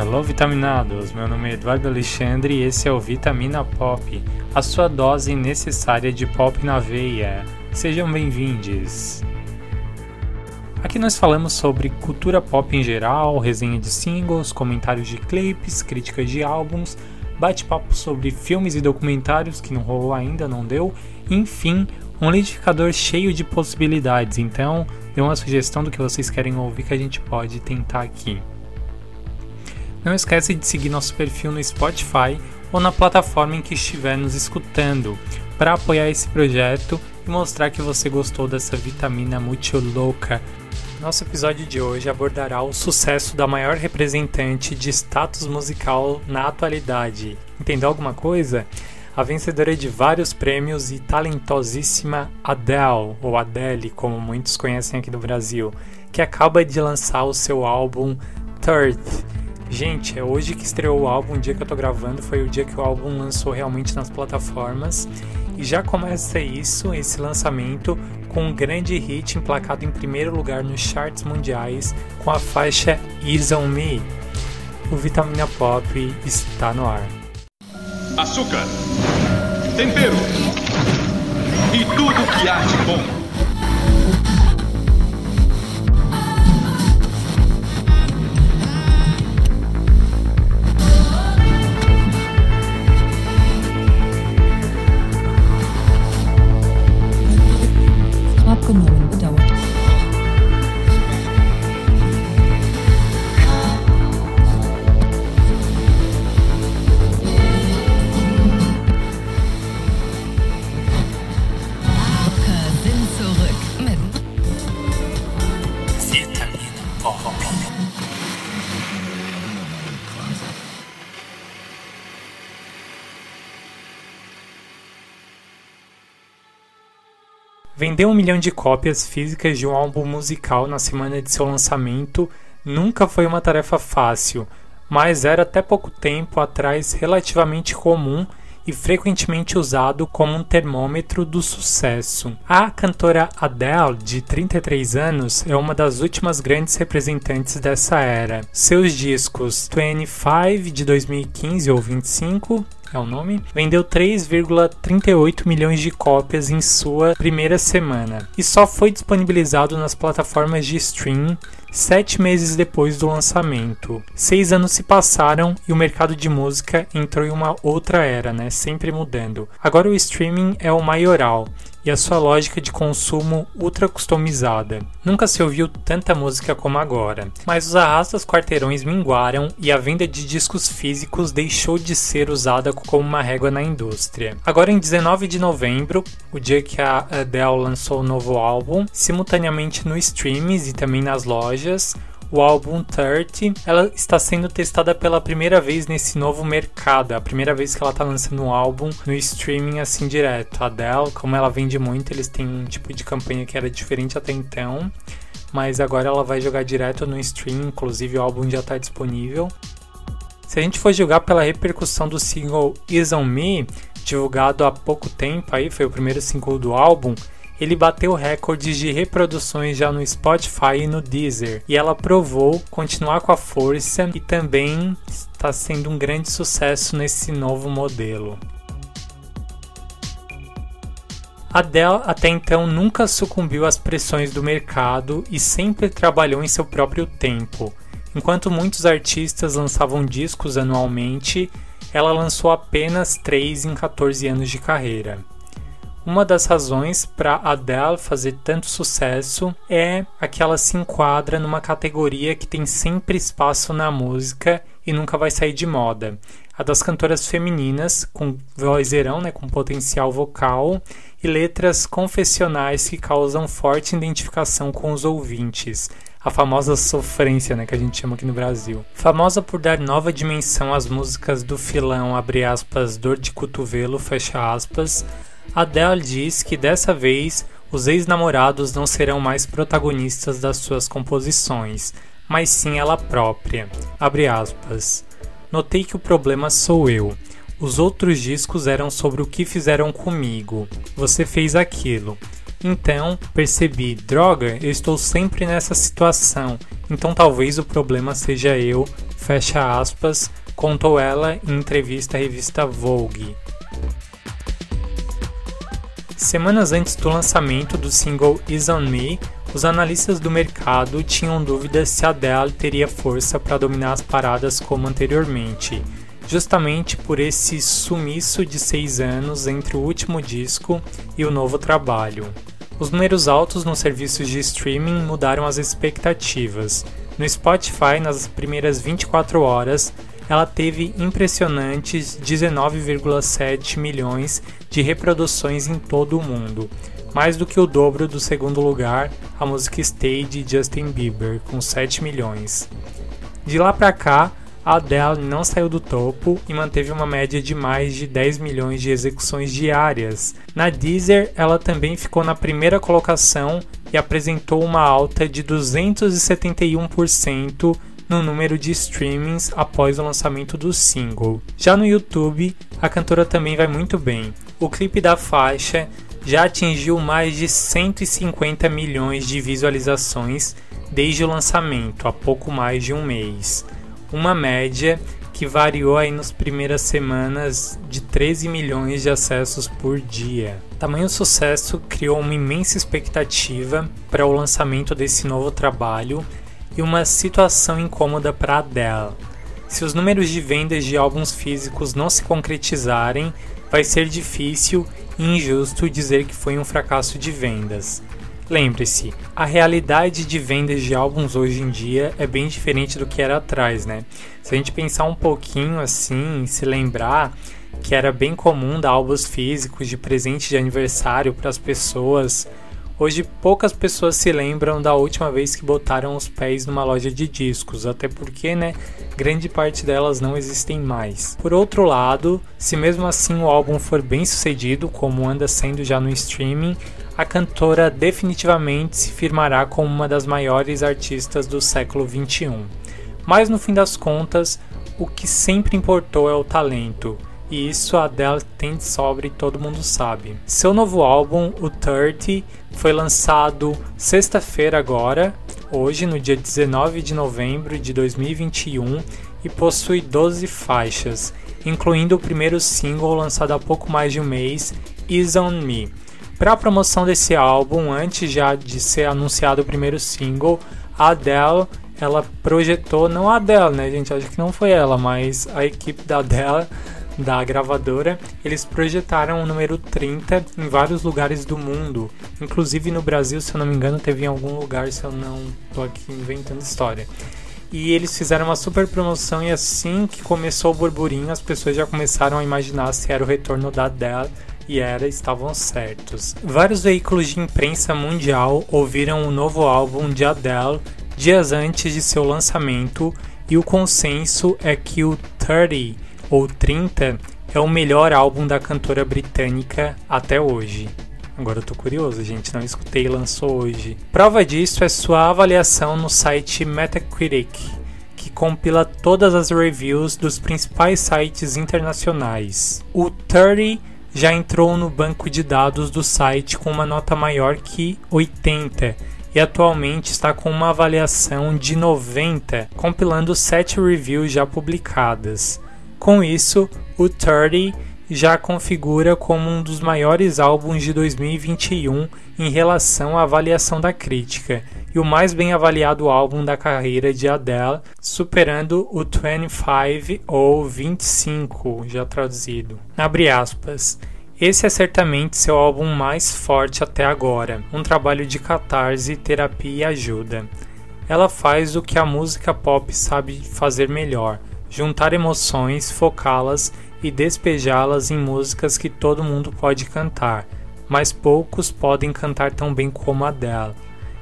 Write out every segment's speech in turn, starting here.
Hello vitaminados, meu nome é Eduardo Alexandre e esse é o Vitamina Pop, a sua dose necessária de pop na veia. Sejam bem-vindos. Aqui nós falamos sobre cultura pop em geral, resenha de singles, comentários de clipes, críticas de álbuns, bate-papo sobre filmes e documentários que não rolou ainda, não deu, enfim, um liquidificador cheio de possibilidades. Então, dê uma sugestão do que vocês querem ouvir que a gente pode tentar aqui. Não esquece de seguir nosso perfil no Spotify ou na plataforma em que estiver nos escutando para apoiar esse projeto e mostrar que você gostou dessa vitamina muito louca. Nosso episódio de hoje abordará o sucesso da maior representante de status musical na atualidade. Entendeu alguma coisa? A vencedora de vários prêmios e talentosíssima Adele, ou Adele, como muitos conhecem aqui no Brasil, que acaba de lançar o seu álbum Third Gente, é hoje que estreou o álbum, o dia que eu tô gravando, foi o dia que o álbum lançou realmente nas plataformas. E já começa isso, esse lançamento, com um grande hit emplacado em primeiro lugar nos charts mundiais com a faixa Ease On Me. O Vitamina Pop está no ar. Açúcar, tempero e tudo que há de bom. Vender um milhão de cópias físicas de um álbum musical na semana de seu lançamento nunca foi uma tarefa fácil, mas era até pouco tempo atrás relativamente comum e frequentemente usado como um termômetro do sucesso. A cantora Adele, de 33 anos, é uma das últimas grandes representantes dessa era. Seus discos 25 de 2015 ou 25 é o nome, vendeu 3,38 milhões de cópias em sua primeira semana e só foi disponibilizado nas plataformas de stream sete meses depois do lançamento. Seis anos se passaram e o mercado de música entrou em uma outra era, né? Sempre mudando. Agora o streaming é o maioral e a sua lógica de consumo ultra customizada. Nunca se ouviu tanta música como agora, mas os arrastos quarteirões minguaram e a venda de discos físicos deixou de ser usada como uma régua na indústria. Agora em 19 de novembro, o dia que a Adele lançou o novo álbum, simultaneamente no streams e também nas lojas, o álbum 30, ela está sendo testada pela primeira vez nesse novo mercado. É a primeira vez que ela está lançando um álbum no streaming assim direto. A Adele, como ela vende muito, eles têm um tipo de campanha que era diferente até então. Mas agora ela vai jogar direto no stream, inclusive o álbum já está disponível. Se a gente for julgar pela repercussão do single Is On Me, divulgado há pouco tempo aí, foi o primeiro single do álbum, ele bateu recordes de reproduções já no Spotify e no Deezer, e ela provou continuar com a força e também está sendo um grande sucesso nesse novo modelo. Adele até então nunca sucumbiu às pressões do mercado e sempre trabalhou em seu próprio tempo. Enquanto muitos artistas lançavam discos anualmente, ela lançou apenas 3 em 14 anos de carreira. Uma das razões para Adele fazer tanto sucesso é que ela se enquadra numa categoria que tem sempre espaço na música e nunca vai sair de moda. A das cantoras femininas, com vozeirão, né, com potencial vocal e letras confessionais que causam forte identificação com os ouvintes. A famosa sofrência, né, que a gente chama aqui no Brasil. Famosa por dar nova dimensão às músicas do filão, abre aspas, dor de cotovelo, fecha aspas, Adele diz que dessa vez os ex-namorados não serão mais protagonistas das suas composições, mas sim ela própria. Notei que o problema sou eu. Os outros discos eram sobre o que fizeram comigo. Você fez aquilo. Então percebi, droga, eu estou sempre nessa situação, então talvez o problema seja eu, fecha aspas, contou ela em entrevista à revista Vogue. Semanas antes do lançamento do single Is On Me, os analistas do mercado tinham dúvidas se Adele teria força para dominar as paradas como anteriormente, justamente por esse sumiço de seis anos entre o último disco e o novo trabalho. Os números altos nos serviços de streaming mudaram as expectativas. No Spotify, nas primeiras 24 horas, ela teve impressionantes 19,7 milhões de reproduções em todo o mundo, mais do que o dobro do segundo lugar, a música Stay de Justin Bieber, com 7 milhões. De lá para cá, a Adele não saiu do topo e manteve uma média de mais de 10 milhões de execuções diárias. Na Deezer, ela também ficou na primeira colocação e apresentou uma alta de 271% no número de streamings após o lançamento do single. Já no YouTube, a cantora também vai muito bem. O clipe da faixa já atingiu mais de 150 milhões de visualizações desde o lançamento, há pouco mais de um mês. Uma média que variou aí nas primeiras semanas de 13 milhões de acessos por dia. Tamanho sucesso criou uma imensa expectativa para o lançamento desse novo trabalho e uma situação incômoda para Adele. Se os números de vendas de álbuns físicos não se concretizarem, vai ser difícil e injusto dizer que foi um fracasso de vendas. Lembre-se, a realidade de vendas de álbuns hoje em dia é bem diferente do que era atrás, né? Se a gente pensar um pouquinho assim, se lembrar que era bem comum dar álbuns físicos de presente de aniversário para as pessoas Hoje poucas pessoas se lembram da última vez que botaram os pés numa loja de discos, até porque, né, grande parte delas não existem mais. Por outro lado, se mesmo assim o álbum for bem sucedido, como anda sendo já no streaming, a cantora definitivamente se firmará como uma das maiores artistas do século 21. Mas no fim das contas, o que sempre importou é o talento e isso a Adele tem de sobra e todo mundo sabe. Seu novo álbum, o 30, foi lançado sexta-feira agora, hoje, no dia 19 de novembro de 2021, e possui 12 faixas, incluindo o primeiro single lançado há pouco mais de um mês, Is On Me. Para a promoção desse álbum, antes já de ser anunciado o primeiro single, a Adele ela projetou, não a Adele, né, gente? Acho que não foi ela, mas a equipe da Adele da gravadora, eles projetaram o número 30 em vários lugares do mundo, inclusive no Brasil, se eu não me engano, teve em algum lugar, se eu não tô aqui inventando história. E eles fizeram uma super promoção e assim que começou o burburinho, as pessoas já começaram a imaginar se era o retorno da Adele e era, estavam certos. Vários veículos de imprensa mundial ouviram o novo álbum de Adele dias antes de seu lançamento e o consenso é que o 30 ou 30 é o melhor álbum da cantora britânica até hoje. Agora eu tô curioso, gente, não escutei e lançou hoje. Prova disso é sua avaliação no site Metacritic, que compila todas as reviews dos principais sites internacionais. O 30 já entrou no banco de dados do site com uma nota maior que 80 e atualmente está com uma avaliação de 90, compilando 7 reviews já publicadas. Com isso, o 30 já configura como um dos maiores álbuns de 2021 em relação à avaliação da crítica e o mais bem avaliado álbum da carreira de Adele, superando o 25 ou 25, já traduzido. Abre aspas. Esse é certamente seu álbum mais forte até agora, um trabalho de catarse, terapia e ajuda. Ela faz o que a música pop sabe fazer melhor, juntar emoções, focá-las e despejá-las em músicas que todo mundo pode cantar, mas poucos podem cantar tão bem como Adele.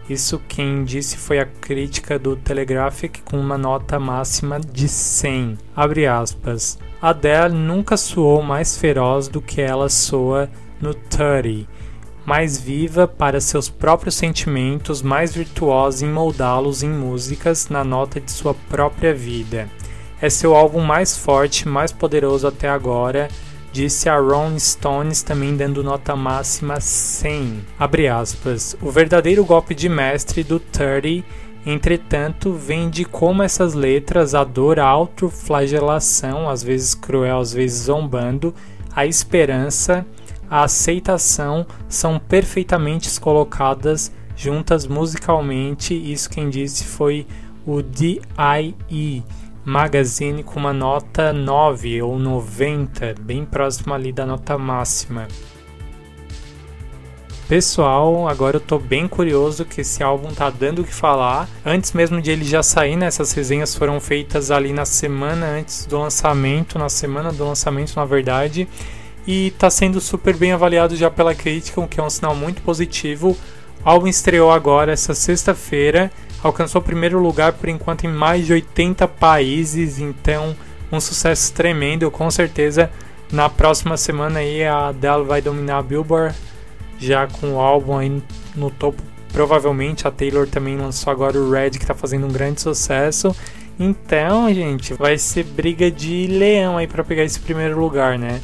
Isso quem disse foi a crítica do Telegraphic com uma nota máxima de 100. Abre aspas. Adele nunca soou mais feroz do que ela soa no 30, mais viva para seus próprios sentimentos, mais virtuosa em moldá-los em músicas na nota de sua própria vida. É seu álbum mais forte, mais poderoso até agora, disse a Rolling Stones também dando nota máxima 100. Abre aspas. O verdadeiro golpe de mestre do 30 Entretanto, vem de como essas letras, a dor, a autoflagelação, às vezes cruel, às vezes zombando, a esperança, a aceitação são perfeitamente colocadas juntas musicalmente. Isso quem disse foi o DIE Magazine com uma nota 9 ou 90, bem próximo ali da nota máxima. Pessoal, agora eu tô bem curioso que esse álbum tá dando o que falar. Antes mesmo de ele já sair, né, resenhas foram feitas ali na semana antes do lançamento, na semana do lançamento, na verdade, e tá sendo super bem avaliado já pela crítica, o que é um sinal muito positivo. O álbum estreou agora essa sexta-feira, alcançou o primeiro lugar por enquanto em mais de 80 países, então um sucesso tremendo, com certeza. Na próxima semana aí a Adele vai dominar a Billboard já com o álbum aí no topo. Provavelmente a Taylor também lançou agora o Red, que está fazendo um grande sucesso. Então, gente, vai ser briga de leão aí para pegar esse primeiro lugar, né?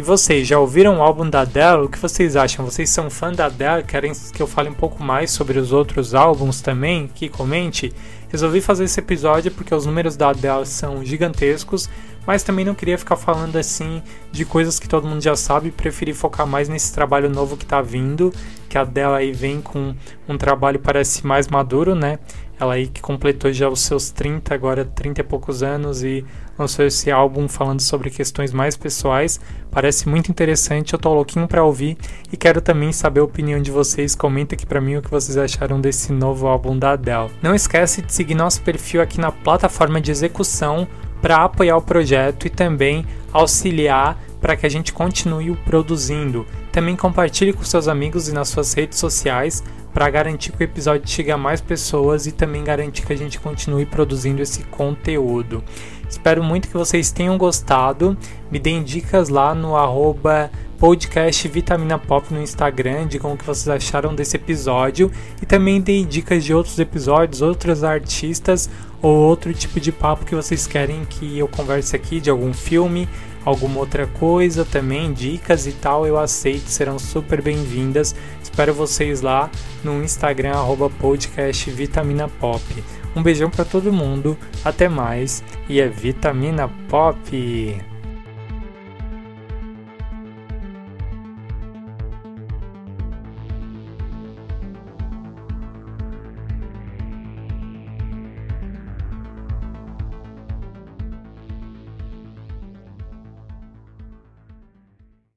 E vocês, já ouviram o álbum da Adele? O que vocês acham? Vocês são fã da Adele? Querem que eu fale um pouco mais sobre os outros álbuns também? Que comente? Resolvi fazer esse episódio porque os números da Adele são gigantescos, mas também não queria ficar falando assim de coisas que todo mundo já sabe, preferi focar mais nesse trabalho novo que tá vindo, que a Adele aí vem com um trabalho parece mais maduro, né? Ela aí que completou já os seus 30, agora 30 e poucos anos e lançou esse álbum falando sobre questões mais pessoais. Parece muito interessante, eu tô louquinho para ouvir e quero também saber a opinião de vocês. Comenta aqui para mim o que vocês acharam desse novo álbum da Adele. Não esquece de seguir nosso perfil aqui na plataforma de execução para apoiar o projeto e também auxiliar para que a gente continue o produzindo. Também compartilhe com seus amigos e nas suas redes sociais para garantir que o episódio chegue a mais pessoas e também garantir que a gente continue produzindo esse conteúdo. Espero muito que vocês tenham gostado. Me deem dicas lá no arroba podcast Vitamina Pop no Instagram, digam o que vocês acharam desse episódio e também deem dicas de outros episódios, outros artistas ou outro tipo de papo que vocês querem que eu converse aqui, de algum filme, alguma outra coisa também, dicas e tal, eu aceito, serão super bem-vindas. Espero vocês lá no Instagram, arroba podcast Vitamina Pop. Um beijão para todo mundo, até mais e é Vitamina Pop!